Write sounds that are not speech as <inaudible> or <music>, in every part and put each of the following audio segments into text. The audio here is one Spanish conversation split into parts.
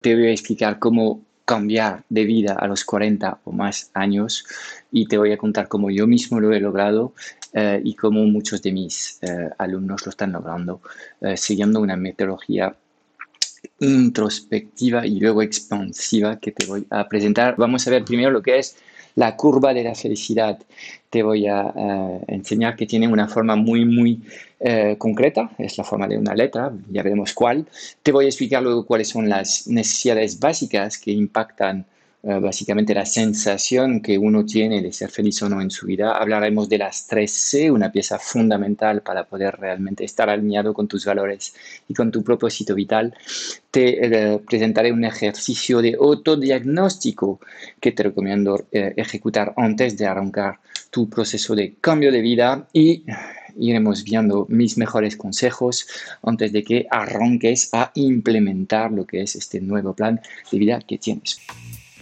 te voy a explicar cómo cambiar de vida a los 40 o más años y te voy a contar cómo yo mismo lo he logrado eh, y cómo muchos de mis eh, alumnos lo están logrando eh, siguiendo una metodología introspectiva y luego expansiva que te voy a presentar. Vamos a ver primero lo que es la curva de la felicidad. Te voy a enseñar que tiene una forma muy, muy concreta, es la forma de una letra, ya veremos cuál. Te voy a explicar luego cuáles son las necesidades básicas que impactan eh, básicamente la sensación que uno tiene de ser feliz o no en su vida. Hablaremos de las 3C, una pieza fundamental para poder realmente estar alineado con tus valores y con tu propósito vital. Te eh, presentaré un ejercicio de autodiagnóstico que te recomiendo eh, ejecutar antes de arrancar tu proceso de cambio de vida y iremos viendo mis mejores consejos antes de que arranques a implementar lo que es este nuevo plan de vida que tienes.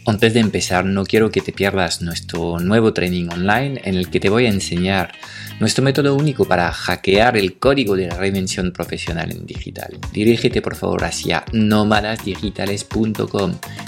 Antes de empezar, no quiero que te pierdas nuestro nuevo training online en el que te voy a enseñar nuestro método único para hackear el código de la reinvención profesional en digital. Dirígete por favor hacia nómadasdigitales.com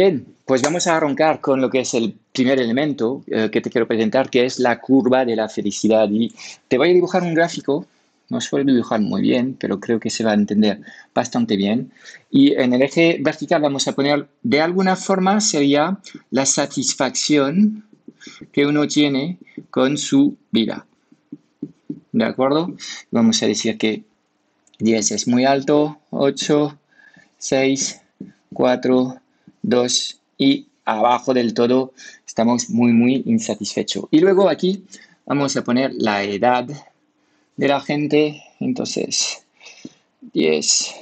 Bien, pues vamos a arrancar con lo que es el primer elemento eh, que te quiero presentar, que es la curva de la felicidad. Y te voy a dibujar un gráfico, no suelo dibujar muy bien, pero creo que se va a entender bastante bien. Y en el eje vertical vamos a poner, de alguna forma, sería la satisfacción que uno tiene con su vida. ¿De acuerdo? Vamos a decir que 10 es muy alto, 8, 6, 4, 2 y abajo del todo estamos muy, muy insatisfechos. Y luego aquí vamos a poner la edad de la gente. Entonces, 10,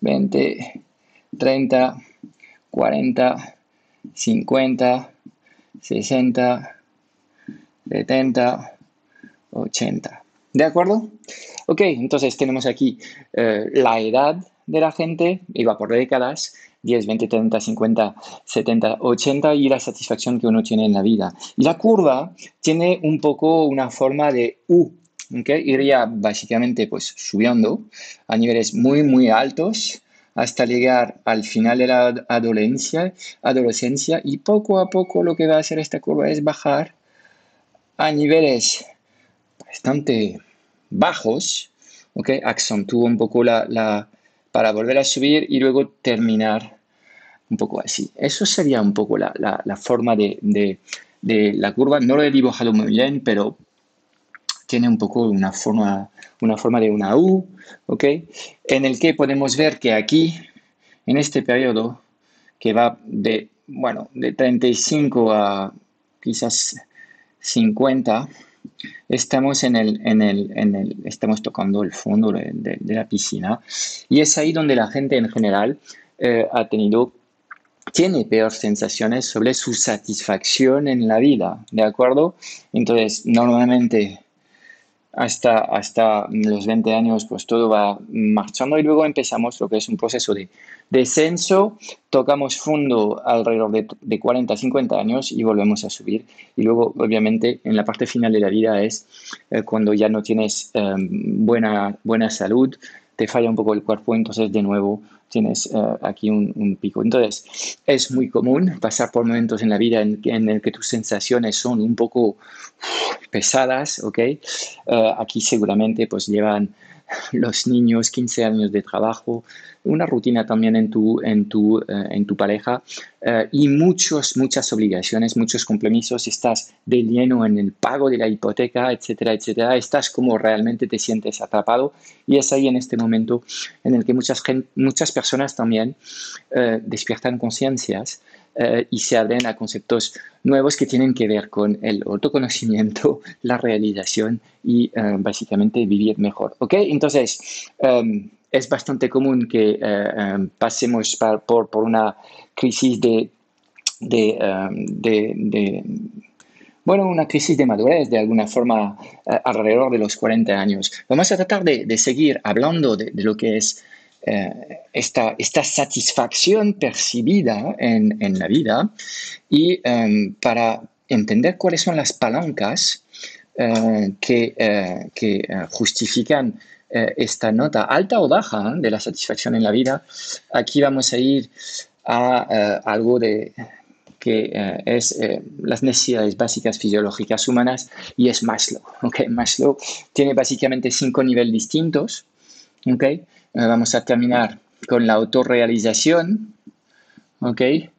20, 30, 40, 50, 60, 70, 80. ¿De acuerdo? Ok, entonces tenemos aquí eh, la edad de la gente, va por décadas, 10, 20, 30, 50, 70, 80 y la satisfacción que uno tiene en la vida. Y la curva tiene un poco una forma de U, ¿okay? iría básicamente pues subiendo a niveles muy, muy altos hasta llegar al final de la adolescencia, y poco a poco lo que va a hacer esta curva es bajar a niveles bastante bajos, ¿ok? Acentúa un poco la, para volver a subir y luego terminar un poco así. Eso sería un poco la, la, forma de, de, de, la curva. No lo he dibujado muy bien, pero tiene un poco una forma, una forma de una U, ¿ok? En el que podemos ver que aquí, en este periodo, que va de, bueno, de 35 a quizás 50, estamos, en el, en el, estamos tocando el fondo de, la piscina y es ahí donde la gente en general eh, ha tenido tiene peor sensaciones sobre su satisfacción en la vida, ¿de acuerdo? Entonces, normalmente hasta, hasta los 20 años, pues todo va marchando y luego empezamos lo que es un proceso de descenso, tocamos fondo alrededor de, de 40, 50 años y volvemos a subir. Y luego, obviamente, en la parte final de la vida es eh, cuando ya no tienes eh, buena, buena salud, te falla un poco el cuerpo, entonces de nuevo tienes eh, aquí un, pico. Entonces, es muy común pasar por momentos en la vida en, el que tus sensaciones son un poco pesadas, ¿ok? Eh, aquí seguramente pues llevan <laughs> los niños, 15 años de trabajo, una rutina también en tu, en tu, eh, en tu pareja eh, y muchos, muchas obligaciones, muchos compromisos, estás de lleno en el pago de la hipoteca, etcétera, etcétera, estás como realmente te sientes atrapado y es ahí en este momento en el que muchas, muchas personas también despiertan conciencias eh, y se abren a conceptos nuevos que tienen que ver con el autoconocimiento, <laughs> la realización y eh, básicamente vivir mejor. ¿Ok? Entonces, em, es bastante común que eh, em, pasemos por, por, una crisis de de, bueno, una crisis de madurez de alguna forma alrededor de los 40 años. Vamos a tratar de, seguir hablando de, lo que es esta, esta, satisfacción percibida en, en la vida y para entender cuáles son las palancas eh, que, eh, que eh, justifican esta nota alta o baja de la satisfacción en la vida, aquí vamos a ir a algo de, que es las necesidades básicas fisiológicas humanas y es Maslow. Okay? Maslow tiene básicamente cinco niveles distintos. Okay? Vamos a terminar con la autorrealización. Okay?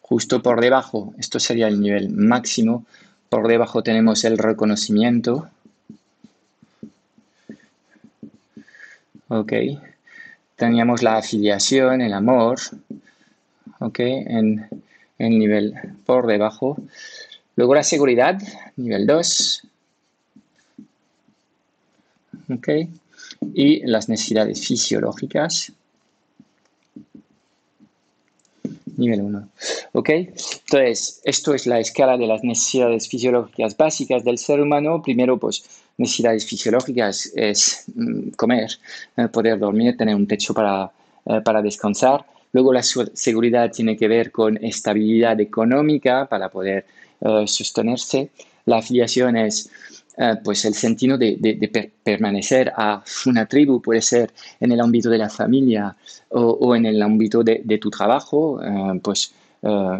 Justo por debajo, esto sería el nivel máximo, por debajo tenemos el reconocimiento. Ok. Teníamos la afiliación, el amor. Ok. En, en nivel por debajo. Luego la seguridad, nivel 2. Ok. Y las necesidades fisiológicas, nivel 1. ¿Ok? Entonces, esto es la escala de las necesidades fisiológicas básicas del ser humano. Primero, pues, necesidades fisiológicas es mm, comer, eh, poder dormir, tener un techo para, eh, para descansar. Luego, la seguridad tiene que ver con estabilidad económica para poder eh, sostenerse. La afiliación es eh, pues el sentido de, permanecer a una tribu puede ser en el ámbito de la familia o, en el ámbito de, tu trabajo, eh, pues eh,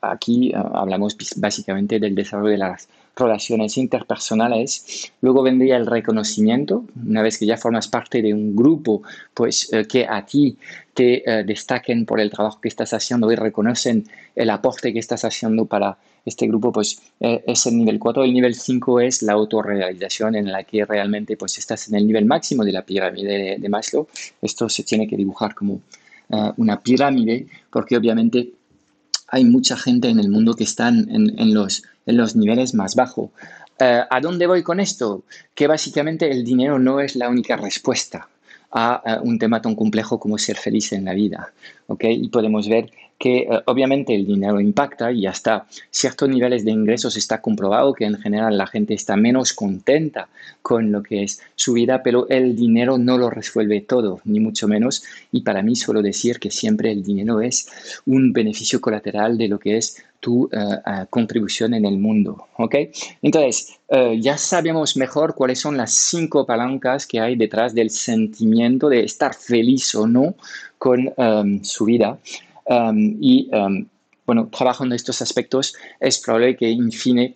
aquí hablamos básicamente del desarrollo de las relaciones interpersonales. Luego vendría el reconocimiento, una vez que ya formas parte de un grupo, pues que a ti te destaquen por el trabajo que estás haciendo y reconocen el aporte que estás haciendo para este grupo pues eh, es el nivel 4. El nivel 5 es la autorrealización en la que realmente pues estás en el nivel máximo de la pirámide de, Maslow. Esto se tiene que dibujar como eh, una pirámide porque obviamente hay mucha gente en el mundo que están en, los, en los niveles más bajos. Eh, ¿A dónde voy con esto? Que básicamente el dinero no es la única respuesta a, un tema tan complejo como ser feliz en la vida. Y podemos ver que eh, obviamente el dinero impacta y hasta ciertos niveles de ingresos está comprobado que en general la gente está menos contenta con lo que es su vida, pero el dinero no lo resuelve todo, ni mucho menos. Y para mí suelo decir que siempre el dinero es un beneficio colateral de lo que es tu eh, eh, contribución en el mundo. ¿ok? Entonces, ya sabemos mejor cuáles son las cinco palancas que hay detrás del sentimiento de estar feliz o no con su vida. Um, y um, bueno, trabajando estos aspectos es probable que, en fin,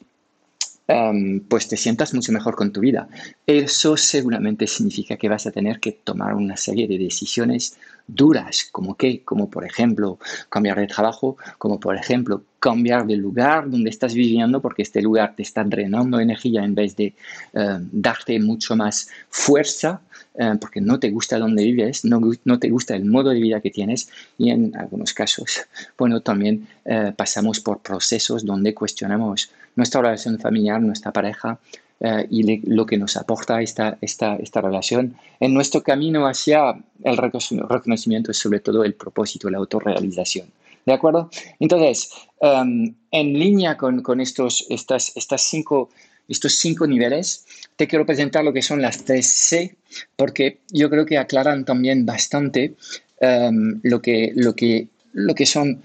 um, pues te sientas mucho mejor con tu vida. Eso seguramente significa que vas a tener que tomar una serie de decisiones duras, como que, como por ejemplo cambiar de trabajo, como por ejemplo cambiar de lugar donde estás viviendo porque este lugar te está drenando energía en vez de eh, darte mucho más fuerza eh, porque no te gusta donde vives, no, no, te gusta el modo de vida que tienes y en algunos casos, bueno, también eh, pasamos por procesos donde cuestionamos nuestra relación familiar, nuestra pareja, eh, y lo que nos aporta esta, esta, esta relación en nuestro camino hacia el reconocimiento es sobre todo el propósito, la autorrealización. ¿De acuerdo? Entonces, em, en línea con, con, estos, estas, estas cinco, estos cinco niveles, te quiero presentar lo que son las tres C, porque yo creo que aclaran también bastante em, lo, que, lo, que, lo que son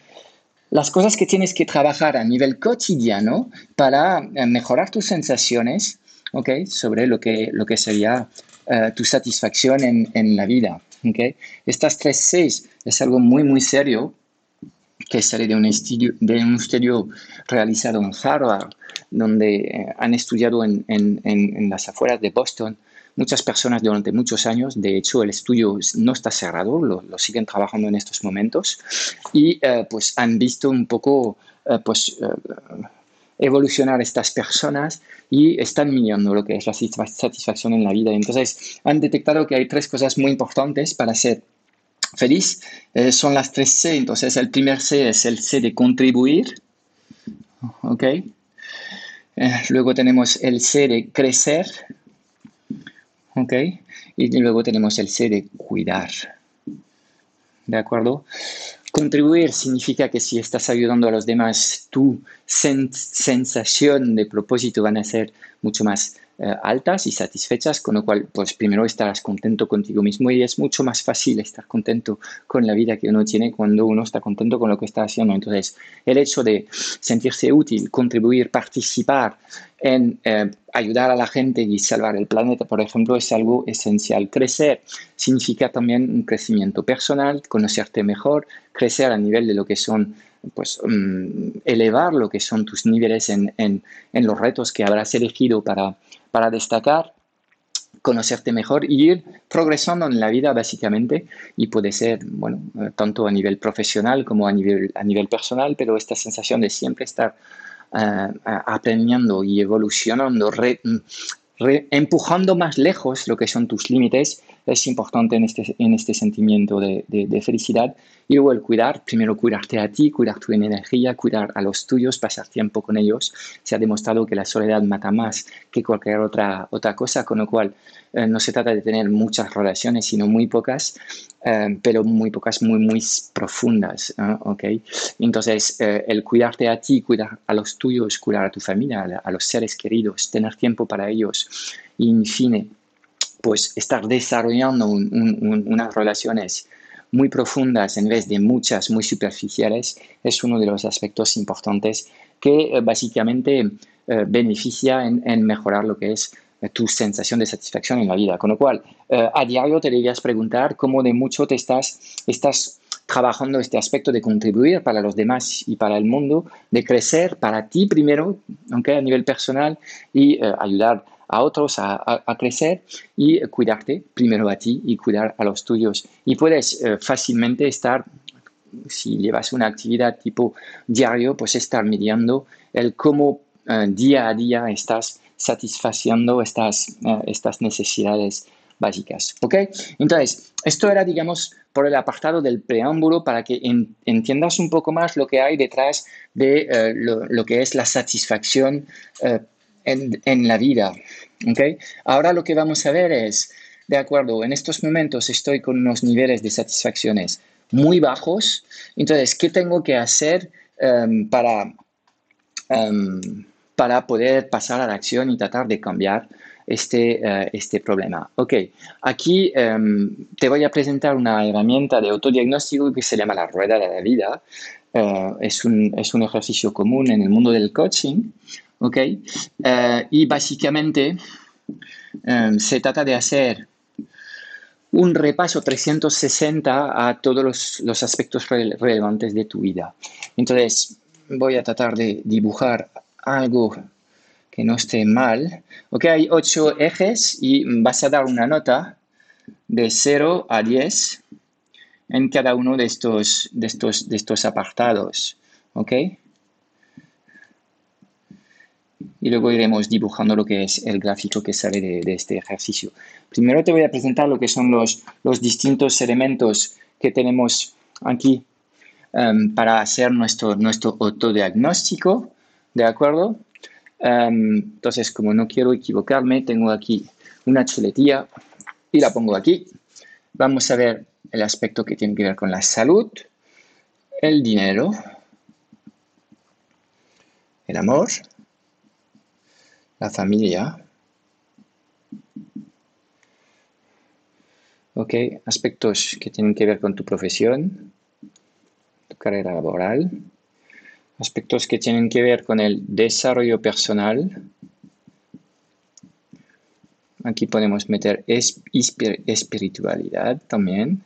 las cosas que tienes que trabajar a nivel cotidiano para eh, mejorar tus sensaciones okay, sobre lo que, lo que sería uh, tu satisfacción en, en, la vida. Okay. Estas tres Cs es algo muy, muy serio que sale de un estudio, de un estudio realizado en Harvard, donde eh, han estudiado en, en, en, las afueras de Boston muchas personas durante muchos años. De hecho, el estudio no está cerrado, lo, siguen trabajando en estos momentos y uh, pues han visto un poco uh, pues, evolucionar estas personas y están midiendo lo que es la satisfacción en la vida. Entonces, han detectado que hay tres cosas muy importantes para ser feliz. Eh, son las tres C. Entonces, el primer C es el C de contribuir. ¿Ok? Eh, luego tenemos el C de crecer. ¿Ok? Y luego tenemos el C de cuidar. ¿De acuerdo? Contribuir significa que si estás ayudando a los demás, tu sensación de propósito van a ser mucho más eh, altas y satisfechas, con lo cual, pues primero estarás contento contigo mismo y es mucho más fácil estar contento con la vida que uno tiene cuando uno está contento con lo que está haciendo. Entonces, el hecho de sentirse útil, contribuir, participar en eh, ayudar a la gente y salvar el planeta, por ejemplo, es algo esencial. Crecer significa también un crecimiento personal, conocerte mejor, crecer a nivel de lo que son pues mm, elevar lo que son tus niveles en, en, los retos que habrás elegido para, para destacar, conocerte mejor y ir progresando en la vida básicamente. Y puede ser, bueno, tanto a nivel profesional como a nivel, a nivel personal, pero esta sensación de siempre estar uh, aprendiendo y evolucionando, re, empujando más lejos lo que son tus límites, es importante en este, en este sentimiento de, de, felicidad. Y luego el cuidar, primero cuidarte a ti, cuidar tu energía, cuidar a los tuyos, pasar tiempo con ellos. Se ha demostrado que la soledad mata más que cualquier otra, otra cosa, con lo cual eh, no se trata de tener muchas relaciones, sino muy pocas, eh, pero muy pocas, muy, muy profundas. ¿okay? Entonces, eh, el cuidarte a ti, cuidar a los tuyos, cuidar a tu familia, a, a los seres queridos, tener tiempo para ellos y, en fin, pues estar desarrollando un, un, unas relaciones muy profundas en vez de muchas muy superficiales es uno de los aspectos importantes que eh, básicamente eh, beneficia en, mejorar lo que es eh, tu sensación de satisfacción en la vida. Con lo cual, a diario te deberías preguntar cómo de mucho te estás, estás trabajando este aspecto de contribuir para los demás y para el mundo, de crecer para ti primero, aunque a nivel personal, y ayudar a otros a, a, a, crecer y cuidarte primero a ti y cuidar a los tuyos. Y puedes eh, fácilmente estar, si llevas una actividad tipo diario, pues estar midiendo el cómo eh, día a día estás satisfaciendo estas, uh, estas necesidades básicas. ¿Ok? Entonces, esto era, digamos, por el apartado del preámbulo para que en, entiendas un poco más lo que hay detrás de uh, lo, lo, que es la satisfacción uh, en, en, la vida. ¿Ok? Ahora lo que vamos a ver es, de acuerdo, en estos momentos estoy con unos niveles de satisfacciones muy bajos, entonces, ¿qué tengo que hacer um, para... Um, para poder pasar a la acción y tratar de cambiar este, uh, este problema. Ok, aquí um, te voy a presentar una herramienta de autodiagnóstico que se llama la rueda de la vida. Uh, es, un, es, un, ejercicio común en el mundo del coaching. Ok, uh, y básicamente um, se trata de hacer un repaso 360 a todos los, los aspectos rele relevantes de tu vida. Entonces, voy a tratar de dibujar algo que no esté mal. Ok, hay ocho ejes y vas a dar una nota de 0 a 10 en cada uno de estos, de estos, de estos apartados. Ok. Y luego iremos dibujando lo que es el gráfico que sale de, este ejercicio. Primero te voy a presentar lo que son los, los distintos elementos que tenemos aquí um, para hacer nuestro, nuestro autodiagnóstico. ¿De acuerdo? Um, entonces, como no quiero equivocarme, tengo aquí una chuletilla y la pongo aquí. Vamos a ver el aspecto que tiene que ver con la salud, el dinero, el amor, la familia. Ok, aspectos que tienen que ver con tu profesión, tu carrera laboral, aspectos que tienen que ver con el desarrollo personal. Aquí podemos meter espiritualidad también.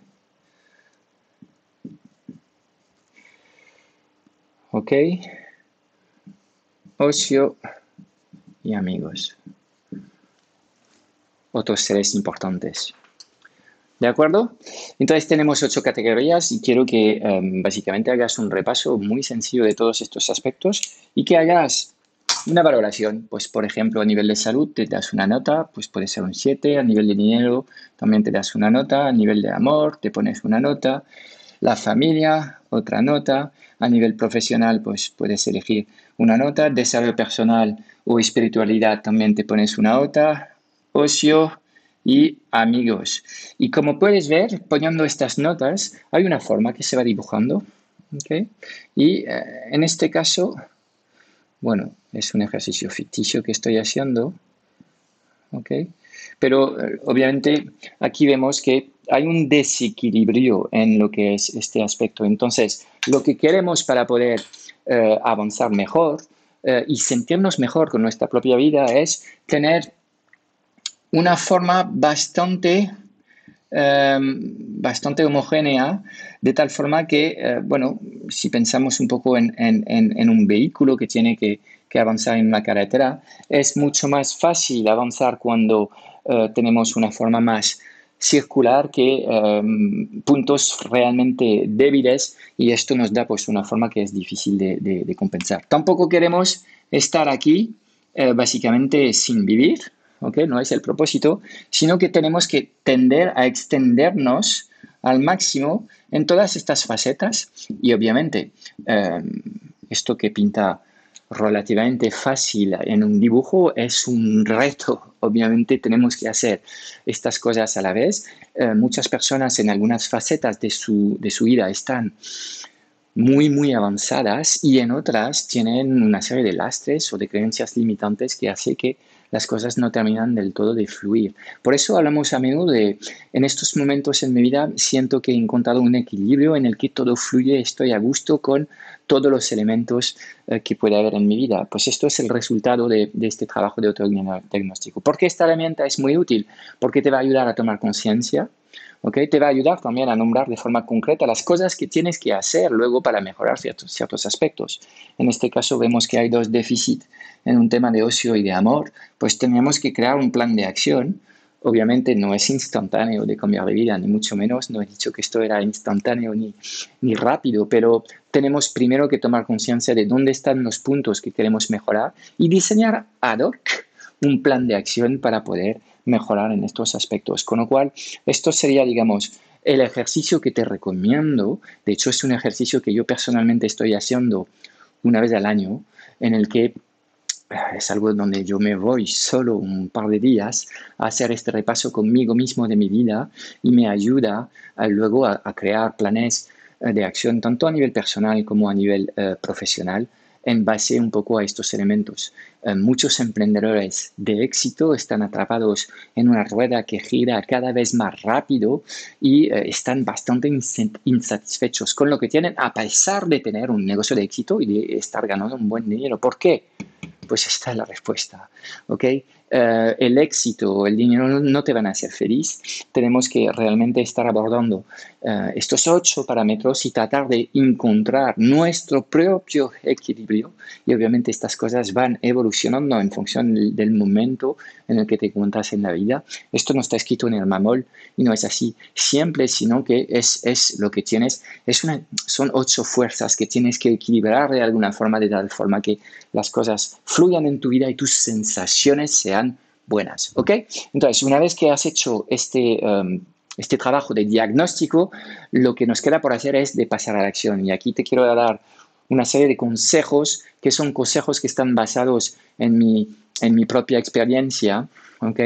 Ok. Ocio y amigos. Otros seres importantes. ¿De acuerdo? Entonces tenemos ocho categorías y quiero que um, básicamente hagas un repaso muy sencillo de todos estos aspectos y que hagas una valoración. Pues, por ejemplo, a nivel de salud te das una nota, pues puede ser un 7, a nivel de dinero también te das una nota, a nivel de amor te pones una nota, la familia, otra nota, a nivel profesional, pues puedes elegir una nota, desarrollo personal o espiritualidad también te pones una nota, ocio, y amigos. Y como puedes ver, poniendo estas notas, hay una forma que se va dibujando. Y eh, en este caso, bueno, es un ejercicio ficticio que estoy haciendo. Pero eh, obviamente aquí vemos que hay un desequilibrio en lo que es este aspecto. Entonces, lo que queremos para poder eh, avanzar mejor y sentirnos mejor con nuestra propia vida es tener una forma bastante Em, bastante homogénea, de tal forma que, eh, bueno, si pensamos un poco en, un vehículo que tiene que, avanzar en una carretera, es mucho más fácil avanzar cuando eh, tenemos una forma más circular que em, puntos realmente débiles y esto nos da pues una forma que es difícil de, compensar. Tampoco queremos estar aquí eh, básicamente sin vivir, no es el propósito, sino que tenemos que tender a extendernos al máximo en todas estas facetas y obviamente em, esto que pinta relativamente fácil en un dibujo es un reto. Obviamente tenemos que hacer estas cosas a la vez. Eh, muchas personas en algunas facetas de su, de su vida están muy, muy avanzadas y en otras tienen una serie de lastres o de creencias limitantes que hace que las cosas no terminan del todo de fluir. Por eso hablamos a menudo de, en estos momentos en mi vida siento que he encontrado un equilibrio en el que todo fluye, estoy a gusto con todos los elementos eh, que puede haber en mi vida. Pues esto es el resultado de, este trabajo de autodiagnóstico. ¿Por qué esta herramienta es muy útil? Porque te va a ayudar a tomar conciencia te va a ayudar también a nombrar de forma concreta las cosas que tienes que hacer luego para mejorar ciertos, ciertos aspectos. En este caso vemos que hay dos déficits en un tema de ocio y de amor, pues tenemos que crear un plan de acción. Obviamente no es instantáneo de cambiar de vida, ni mucho menos. No he dicho que esto era instantáneo ni, ni rápido, pero tenemos primero que tomar conciencia de dónde están los puntos que queremos mejorar y diseñar ad hoc un plan de acción para poder mejorar en estos aspectos. Con lo cual, esto sería, digamos, el ejercicio que te recomiendo. De hecho, es un ejercicio que yo personalmente estoy haciendo una vez al año, en el que eh, es algo donde yo me voy solo un par de días a hacer este repaso conmigo mismo de mi vida y me ayuda luego a, crear planes eh, de acción tanto a nivel personal como a nivel eh, profesional en base un poco a estos elementos. Eh, muchos emprendedores de éxito están atrapados en una rueda que gira cada vez más rápido y eh, están bastante insatisfechos con lo que tienen a pesar de tener un negocio de éxito y de estar ganando un buen dinero. ¿Por qué? Pues esta es la respuesta. Eh, el éxito, el dinero no, te van a hacer feliz. Tenemos que realmente estar abordando eh, estos ocho parámetros y tratar de encontrar nuestro propio equilibrio. Y obviamente estas cosas van evolucionando en función del, momento en el que te encuentras en la vida. Esto no está escrito en el mamol y no es así siempre, sino que es, es lo que tienes. Es una, son ocho fuerzas que tienes que equilibrar de alguna forma, de tal forma que las cosas fluyan en tu vida y tus sensaciones buenas. ¿Ok? Entonces, una vez que has hecho este, um, este trabajo de diagnóstico, lo que nos queda por hacer es de pasar a la acción. Y aquí te quiero dar una serie de consejos que son consejos que están basados en mi, en mi propia experiencia. ¿Ok?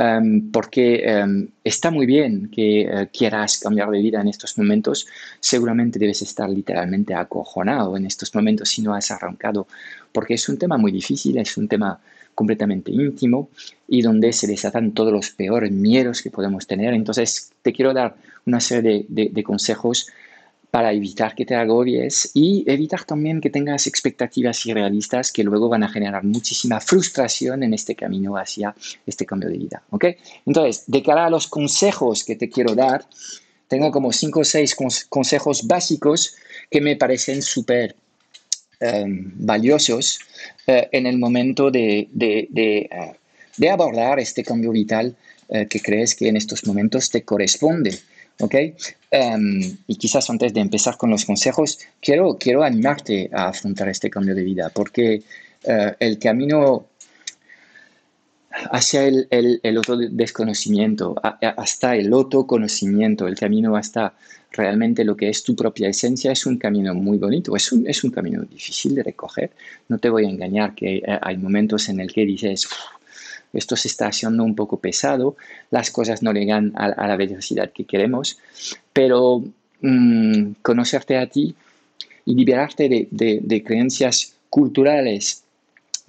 Um, porque um, está muy bien que uh, quieras cambiar de vida en estos momentos, seguramente debes estar literalmente acojonado en estos momentos si no has arrancado, porque es un tema muy difícil, es un tema completamente íntimo y donde se desatan todos los peores miedos que podemos tener. Entonces, te quiero dar una serie de, consejos para evitar que te agobies y evitar también que tengas expectativas irrealistas que luego van a generar muchísima frustración en este camino hacia este cambio de vida. ¿ok? Entonces, de cara a los consejos que te quiero dar, tengo como cinco o seis consejos básicos que me parecen súper Em, valiosos eh, en el momento de, eh, abordar este cambio vital eh, que crees que en estos momentos te corresponde. ¿ok? Em, y quizás antes de empezar con los consejos, quiero, quiero animarte a afrontar este cambio de vida, porque el camino hacia el, el autodesconocimiento, hasta el autoconocimiento, el camino hasta realmente lo que es tu propia esencia es un camino muy bonito, es un, es un camino difícil de recoger. No te voy a engañar que eh, hay momentos en el que dices, esto se está haciendo un poco pesado, las cosas no llegan a, la velocidad que queremos, pero mm, conocerte a ti y liberarte de, creencias culturales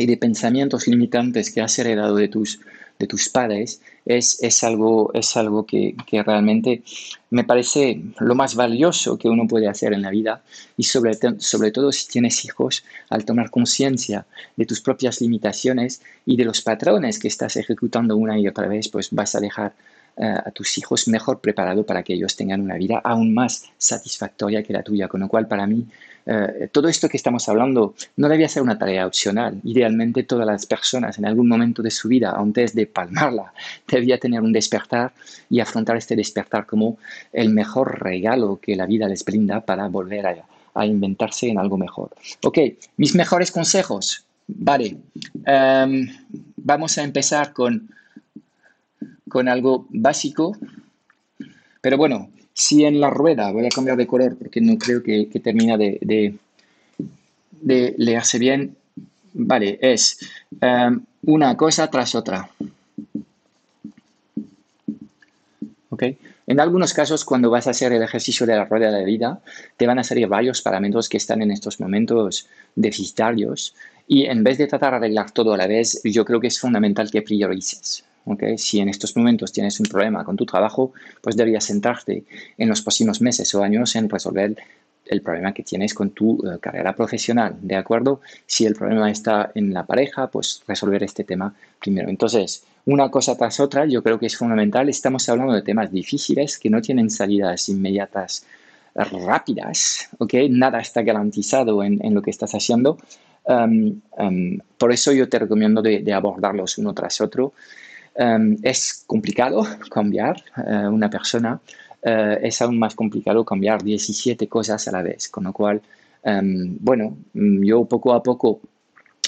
y de pensamientos limitantes que has heredado de tus, de tus padres es, es algo, es algo que, que, realmente me parece lo más valioso que uno puede hacer en la vida y sobre, sobre todo si tienes hijos, al tomar conciencia de tus propias limitaciones y de los patrones que estás ejecutando una y otra vez, pues vas a dejar eh, a tus hijos mejor preparado para que ellos tengan una vida aún más satisfactoria que la tuya. Con lo cual, para mí, eh, todo esto que estamos hablando no debía ser una tarea opcional. Idealmente, todas las personas en algún momento de su vida, antes de palmarla, <laughs> debía tener un despertar y afrontar este despertar como el mejor regalo que la vida les brinda para volver a, inventarse en algo mejor. Ok, mis mejores consejos. Vale, em, vamos a empezar con con algo básico. Pero bueno, si en la rueda, voy a cambiar de color porque no creo que, termina de, de, leerse bien. Vale, es um, una cosa tras otra. ¿Ok? En algunos casos, cuando vas a hacer el ejercicio de la rueda de la vida, te van a salir varios parámetros que están en estos momentos deficitarios y en vez de tratar de arreglar todo a la vez, yo creo que es fundamental que priorices. Si en estos momentos tienes un problema con tu trabajo, pues deberías centrarte en los próximos meses o años en resolver el problema que tienes con tu eh, carrera profesional, ¿de acuerdo? Si el problema está en la pareja, pues resolver este tema primero. Entonces, una cosa tras otra, yo creo que es fundamental. Estamos hablando de temas difíciles que no tienen salidas inmediatas rápidas, ¿ok? Nada está garantizado en, lo que estás haciendo. Um, um, por eso yo te recomiendo de abordarlos uno tras otro Em, es complicado cambiar eh, una persona, eh, es aún más complicado cambiar 17 cosas a la vez, con lo cual, em, bueno, mm, yo poco a poco,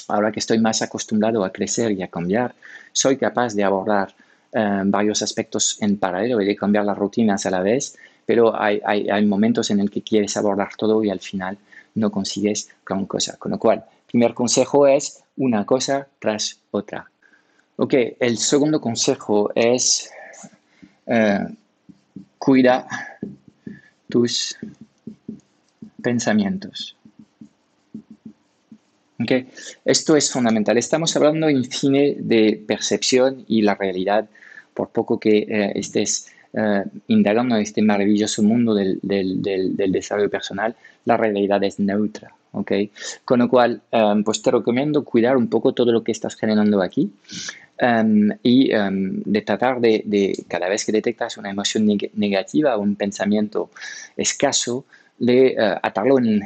ahora que estoy más acostumbrado a crecer y a cambiar, soy capaz de abordar em, varios aspectos en paralelo y de cambiar las rutinas a la vez, pero hay, hay, hay momentos en el que quieres abordar todo y al final no consigues gran cosa. Con lo cual, primer consejo es una cosa tras otra. Ok, el segundo consejo es eh, cuida tus pensamientos. Okay. Esto es fundamental. Estamos hablando en cine de percepción y la realidad, por poco que eh, estés eh, indagando en este maravilloso mundo del, desarrollo personal, la realidad es neutra. Okay. Con lo cual, pues te recomiendo cuidar un poco todo lo que estás generando aquí. Em, y em, de tratar de, cada vez que detectas una emoción negativa o un pensamiento escaso, de eh, atarlo en,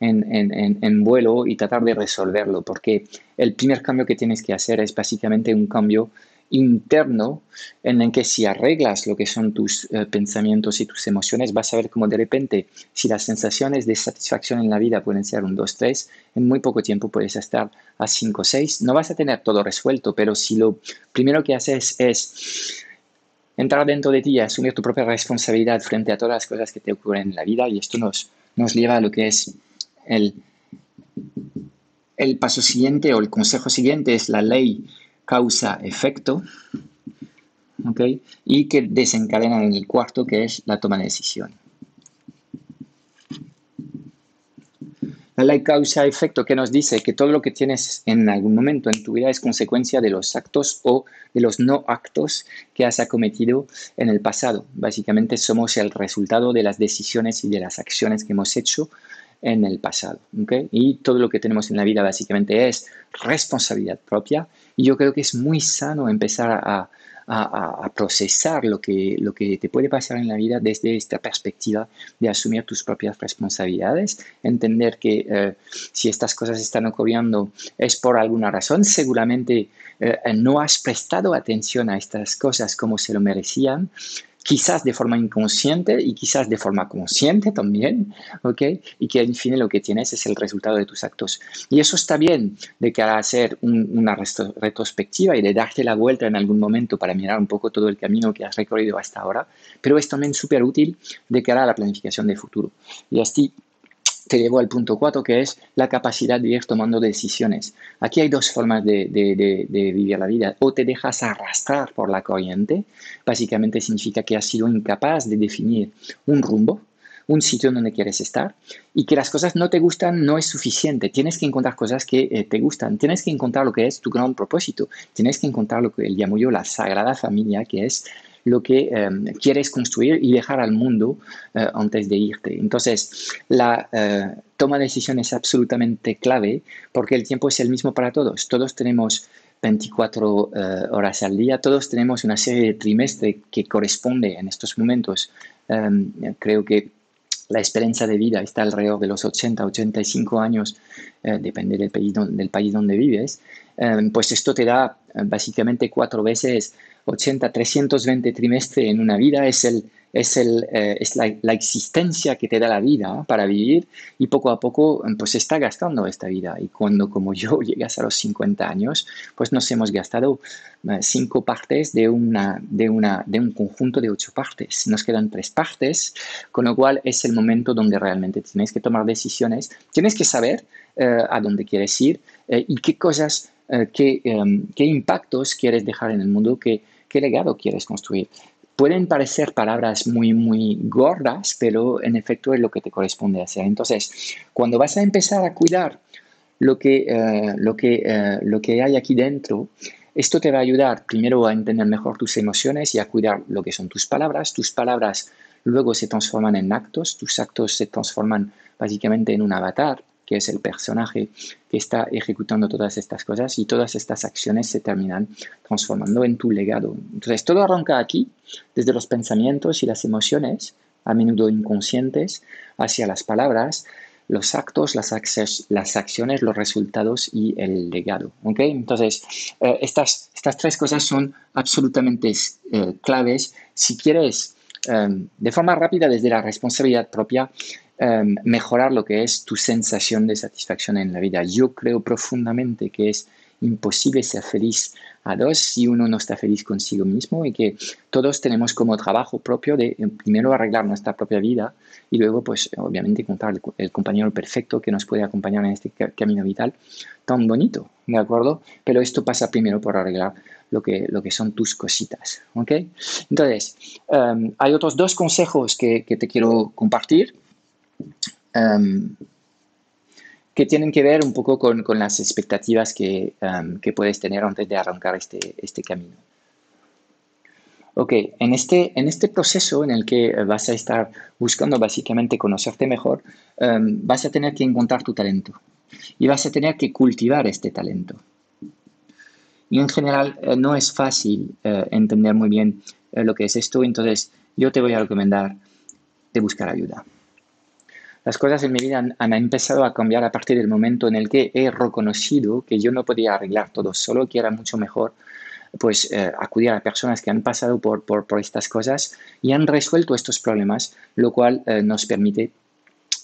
en, vuelo y tratar de resolverlo, porque el primer cambio que tienes que hacer es básicamente un cambio interno en el que si arreglas lo que son tus eh, pensamientos y tus emociones, vas a ver cómo de repente, si las sensaciones de satisfacción en la vida pueden ser un 2, 3, en muy poco tiempo puedes estar a 5, 6. No vas a tener todo resuelto, pero si lo primero que haces es entrar dentro de ti y asumir tu propia responsabilidad frente a todas las cosas que te ocurren en la vida, y esto nos, nos lleva a lo que es el, el paso siguiente o el consejo siguiente, es la ley causa-efecto, y que desencadena en el cuarto, que es la toma de decisión. La ley causa-efecto que nos dice que todo lo que tienes en algún momento en tu vida es consecuencia de los actos o de los no actos que has acometido en el pasado. Básicamente somos el resultado de las decisiones y de las acciones que hemos hecho en el pasado. Y todo lo que tenemos en la vida básicamente es responsabilidad propia. Y yo creo que es muy sano empezar a, procesar lo que, lo que te puede pasar en la vida desde esta perspectiva de asumir tus propias responsabilidades, entender que eh, si estas cosas están ocurriendo es por alguna razón, seguramente eh, no has prestado atención a estas cosas como se lo merecían, quizás de forma inconsciente y quizás de forma consciente también, ¿ok? Y que en fin lo que tienes es el resultado de tus actos. Y eso está bien de a hacer una retrospectiva y de darte la vuelta en algún momento para mirar un poco todo el camino que has recorrido hasta ahora, pero es también súper útil de cara a la planificación del futuro. Y así te llevo al punto 4, que es la capacidad de ir tomando decisiones. Aquí hay dos formas de, vivir la vida. O te dejas arrastrar por la corriente, básicamente significa que has sido incapaz de definir un rumbo, un sitio donde quieres estar y que las cosas no te gustan no es suficiente. Tienes que encontrar cosas que eh, te gustan. Tienes que encontrar lo que es tu gran propósito. Tienes que encontrar lo que llamo yo la sagrada familia, que es lo que em, quieres construir y dejar al mundo eh, antes de irte. Entonces, la eh, toma de decisión es absolutamente clave porque el tiempo es el mismo para todos. Todos tenemos 24 eh, horas al día, todos tenemos una serie de trimestres que corresponde en estos momentos. Creo que la esperanza de vida está alrededor de los 80, 85 años, depende del país, del país donde vives, pues esto te da básicamente cuatro veces 80, 320 trimestres en una vida es, el, es, el, eh, es la, existencia que te da la vida para vivir y poco a poco pues está gastando esta vida. Y cuando como yo <laughs> llegas a los 50 años, pues nos hemos gastado eh, cinco partes de, una, de, una, de un conjunto de ocho partes. Nos quedan tres partes, con lo cual es el momento donde realmente tienes que tomar decisiones, tienes que saber eh, a dónde quieres ir y qué cosas, qué, qué impactos quieres dejar en el mundo que ¿Qué legado quieres construir? Pueden parecer palabras muy, muy gordas, pero en efecto es lo que te corresponde hacer. Entonces, cuando vas a empezar a cuidar lo que, eh, lo que, eh, lo que hay aquí dentro, esto te va a ayudar primero a entender mejor tus emociones y a cuidar lo que son tus palabras. Tus palabras luego se transforman en actos, tus actos se transforman básicamente en un avatar que es el personaje que está ejecutando todas estas cosas y todas estas acciones se terminan transformando en tu legado. Entonces, todo arranca aquí, desde los pensamientos y las emociones, a menudo inconscientes, hacia las palabras, los actos, las, acciones, los resultados y el legado. ¿okay? Entonces, eh, estas, estas tres cosas son absolutamente eh, claves si quieres, eh, de forma rápida, desde la responsabilidad propia, Em, mejorar lo que es tu sensación de satisfacción en la vida. Yo creo profundamente que es imposible ser feliz a dos si uno no está feliz consigo mismo y que todos tenemos como trabajo propio de em, primero arreglar nuestra propia vida y luego pues obviamente encontrar el, compañero perfecto que nos puede acompañar en este camino vital tan bonito, ¿de acuerdo? Pero esto pasa primero por arreglar lo que, lo que son tus cositas, ¿ok? Entonces, em, hay otros dos consejos que, que te quiero compartir. Em, que tienen que ver un poco con, con las expectativas que, em, que, puedes tener antes de arrancar este, este camino. Ok, en este, en este proceso en el que vas a estar buscando básicamente conocerte mejor, em, vas a tener que encontrar tu talento y vas a tener que cultivar este talento. Y en general eh, no es fácil eh, entender muy bien eh, lo que es esto, entonces yo te voy a recomendar de buscar ayuda. Las cosas en mi vida han, empezado a cambiar a partir del momento en el que he reconocido que yo no podía arreglar todo solo, que era mucho mejor pues eh, acudir a personas que han pasado por, por, estas cosas y han resuelto estos problemas, lo cual eh, nos permite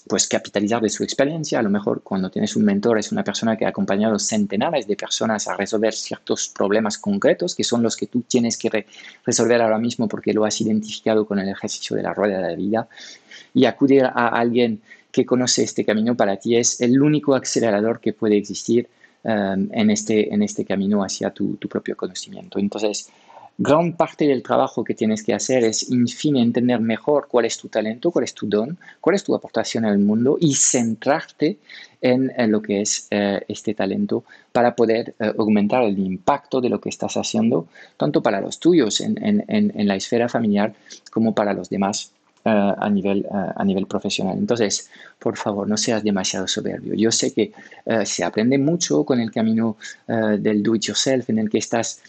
pues capitalizar de su experiencia. A lo mejor cuando tienes un mentor es una persona que ha acompañado centenares de personas a resolver ciertos problemas concretos que son los que tú tienes que resolver ahora mismo porque lo has identificado con el ejercicio de la rueda de la vida. Y acudir a alguien que conoce este camino para ti es el único acelerador que puede existir um, en, este, en este camino hacia tu, tu, propio conocimiento. Entonces, gran parte del trabajo que tienes que hacer es, en fin, entender mejor cuál es tu talento, cuál es tu don, cuál es tu aportación al mundo y centrarte en, lo que es eh, este talento para poder eh, aumentar el impacto de lo que estás haciendo, tanto para los tuyos en, la esfera familiar como para los demás eh, a, nivel, eh, a nivel profesional. Entonces, por favor, no seas demasiado soberbio. Yo sé que eh, se aprende mucho con el camino del do it yourself, en el que estás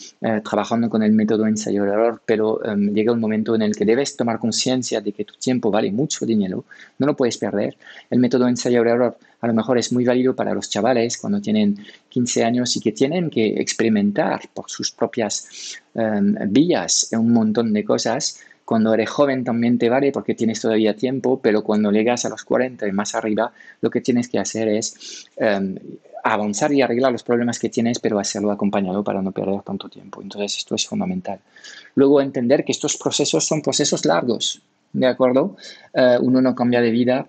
trabajando con el método ensayo-error, pero em, llega un momento en el que debes tomar conciencia de que tu tiempo vale mucho dinero, no lo puedes perder. El método ensayo-error a lo mejor es muy válido para los chavales cuando tienen 15 años y que tienen que experimentar por sus propias em, vías un montón de cosas cuando eres joven también te vale porque tienes todavía tiempo, pero cuando llegas a los 40 y más arriba, lo que tienes que hacer es em, avanzar y arreglar los problemas que tienes, pero hacerlo acompañado para no perder tanto tiempo. Entonces, esto es fundamental. Luego, entender que estos procesos son procesos largos, ¿de acuerdo? Eh, uno no cambia de vida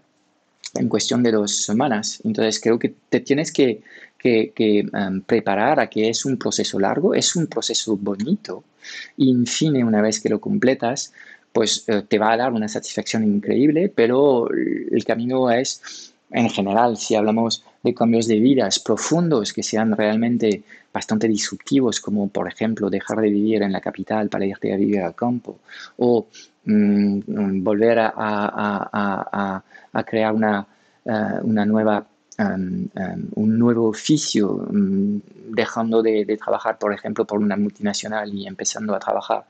en cuestión de dos semanas. Entonces, creo que te tienes que, em, preparar a que es un proceso largo, es un proceso bonito. Y, en fin, una vez que lo completas, pues eh, te va a dar una satisfacción increíble, pero el camino es, en general, si hablamos de cambios de vidas profundos que sean realmente bastante disruptivos, como por ejemplo dejar de vivir en la capital para irte a vivir al campo, o mm, volver a, crear una, eh, una nueva Um, um, un nuevo oficio, um, dejando de, trabajar, por ejemplo, por una multinacional y empezando a trabajar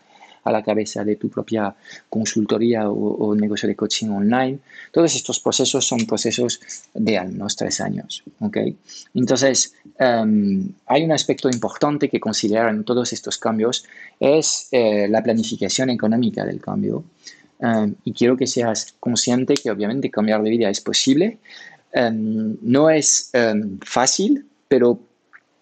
a la cabeza de tu propia consultoría o, negocio de coaching online. Todos estos procesos son procesos de unos tres años. ¿okay? Entonces, hay un aspecto importante que considerar en todos estos cambios, es eh, la planificación económica del cambio. y quiero que seas consciente que obviamente cambiar de vida es posible, Em, no es em, fácil, pero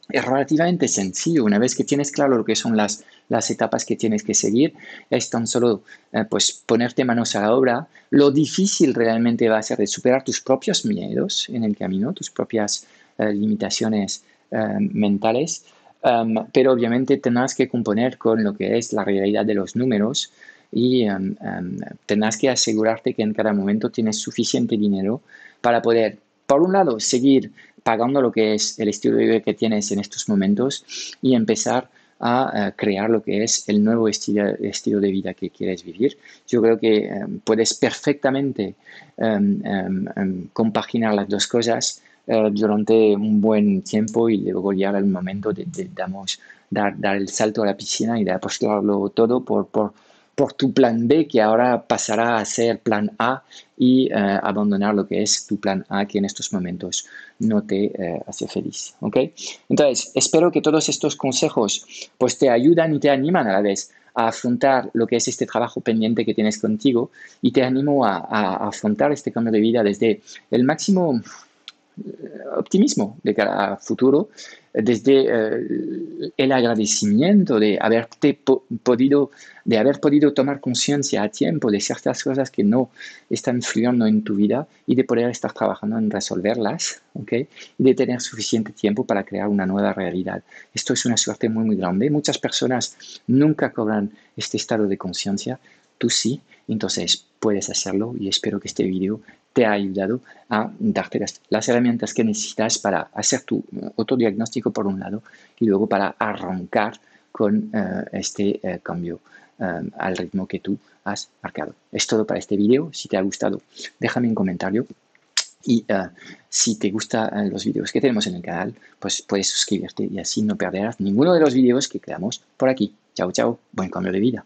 es relativamente sencillo. Una vez que tienes claro lo que son las, las etapas que tienes que seguir, es tan solo eh, pues ponerte manos a la obra. Lo difícil realmente va a ser de superar tus propios miedos en el camino, tus propias eh, limitaciones em, mentales, pero obviamente tendrás que componer con lo que es la realidad de los números y tendrás que asegurarte que en cada momento tienes suficiente dinero para poder, por un lado, seguir pagando lo que es el estilo de vida que tienes en estos momentos y empezar a, crear lo que es el nuevo estilo, estilo, de vida que quieres vivir. Yo creo que em, puedes perfectamente em, em, compaginar las dos cosas eh, durante un buen tiempo y luego llegar al momento de, dar, dar, el salto a la piscina y de apostarlo todo por, por por tu plan B que ahora pasará a ser plan A y eh, abandonar lo que es tu plan A que en estos momentos no te eh, hace feliz. ¿ok? Entonces, espero que todos estos consejos pues te ayudan y te animan a la vez a afrontar lo que es este trabajo pendiente que tienes contigo y te animo a, a afrontar este cambio de vida desde el máximo optimismo de cara al futuro, desde eh, el agradecimiento de haberte podido, de haber podido tomar conciencia a tiempo de ciertas cosas que no están fluyendo en tu vida y de poder estar trabajando en resolverlas, ¿ok? Y de tener suficiente tiempo para crear una nueva realidad. Esto es una suerte muy, muy grande. Muchas personas nunca cobran este estado de conciencia, tú sí, entonces puedes hacerlo y espero que este video te ha ayudado a darte las, herramientas que necesitas para hacer tu eh, autodiagnóstico por un lado y luego para arrancar con eh, este eh, cambio al ritmo que tú has marcado. Es todo para este video. Si te ha gustado, déjame un comentario. Y si te gustan los videos que tenemos en el canal, pues puedes suscribirte y así no perderás ninguno de los videos que creamos por aquí. Chao, chao. Buen cambio de vida.